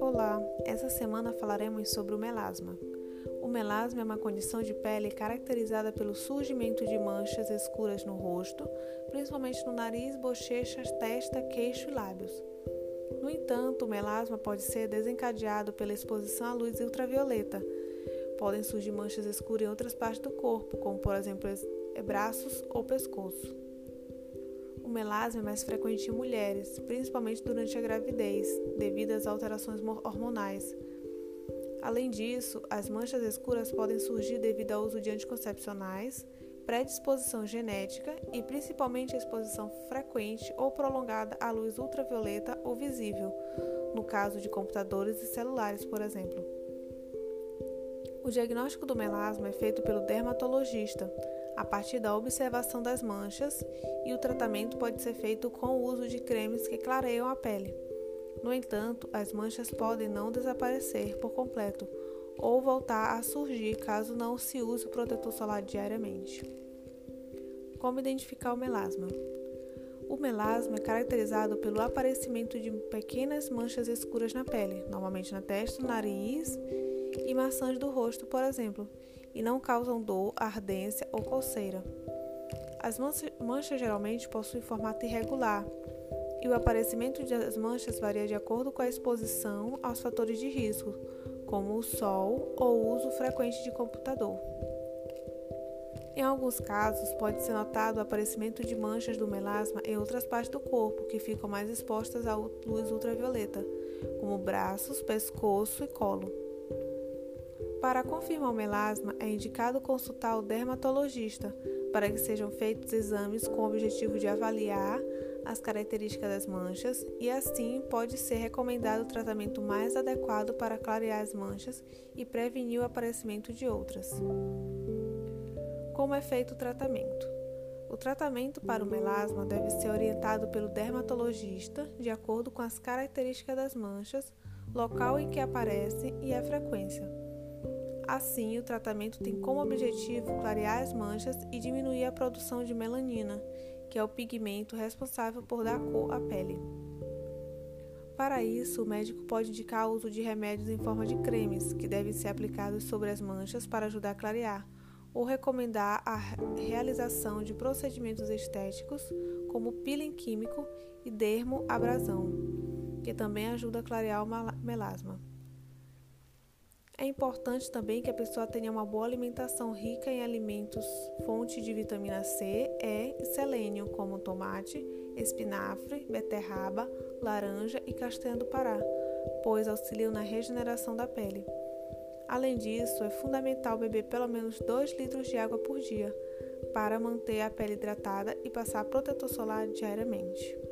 Olá, essa semana falaremos sobre o melasma. O melasma é uma condição de pele caracterizada pelo surgimento de manchas escuras no rosto, principalmente no nariz, bochechas, testa, queixo e lábios. No entanto, o melasma pode ser desencadeado pela exposição à luz ultravioleta. Podem surgir manchas escuras em outras partes do corpo, como por exemplo braços ou pescoço. Melasma é mais frequente em mulheres, principalmente durante a gravidez, devido às alterações hormonais. Além disso, as manchas escuras podem surgir devido ao uso de anticoncepcionais, predisposição genética e principalmente exposição frequente ou prolongada à luz ultravioleta ou visível, no caso de computadores e celulares, por exemplo. O diagnóstico do melasma é feito pelo dermatologista, a partir da observação das manchas, e o tratamento pode ser feito com o uso de cremes que clareiam a pele. No entanto, as manchas podem não desaparecer por completo ou voltar a surgir caso não se use o protetor solar diariamente. Como identificar o melasma? O melasma é caracterizado pelo aparecimento de pequenas manchas escuras na pele, normalmente na testa, nariz e maçãs do rosto, por exemplo, e não causam dor, ardência ou coceira. As manchas geralmente possuem formato irregular, e o aparecimento das manchas varia de acordo com a exposição aos fatores de risco, como o sol ou o uso frequente de computador. Em alguns casos, pode ser notado o aparecimento de manchas do melasma em outras partes do corpo que ficam mais expostas à luz ultravioleta, como braços, pescoço e colo. Para confirmar o melasma, é indicado consultar o dermatologista para que sejam feitos exames com o objetivo de avaliar as características das manchas e assim pode ser recomendado o tratamento mais adequado para clarear as manchas e prevenir o aparecimento de outras. Como é feito o tratamento? O tratamento para o melasma deve ser orientado pelo dermatologista de acordo com as características das manchas, local em que aparecem e a frequência. Assim, o tratamento tem como objetivo clarear as manchas e diminuir a produção de melanina, que é o pigmento responsável por dar cor à pele. Para isso, o médico pode indicar o uso de remédios em forma de cremes, que devem ser aplicados sobre as manchas para ajudar a clarear, ou recomendar a realização de procedimentos estéticos, como peeling químico e dermoabrasão, que também ajuda a clarear o melasma. É importante também que a pessoa tenha uma boa alimentação rica em alimentos fonte de vitamina C, E e selênio, como tomate, espinafre, beterraba, laranja e castanha do Pará, pois auxiliam na regeneração da pele. Além disso, é fundamental beber pelo menos 2 litros de água por dia para manter a pele hidratada e passar protetor solar diariamente.